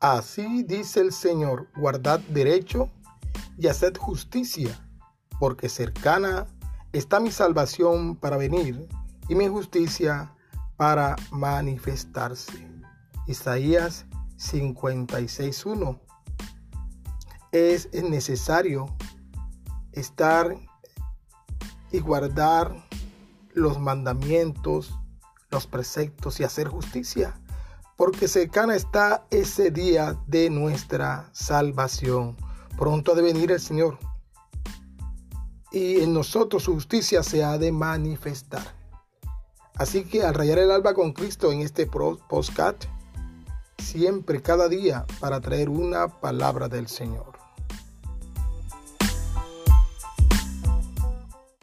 Así dice el Señor, guardad derecho y haced justicia, porque cercana está mi salvación para venir y mi justicia para manifestarse. Isaías 56.1. Es necesario estar y guardar los mandamientos, los preceptos y hacer justicia, porque cercana está ese día de nuestra salvación. Pronto ha de venir el Señor y en nosotros su justicia se ha de manifestar. Así que al rayar el alba con Cristo en este postcat, siempre, cada día, para traer una palabra del Señor.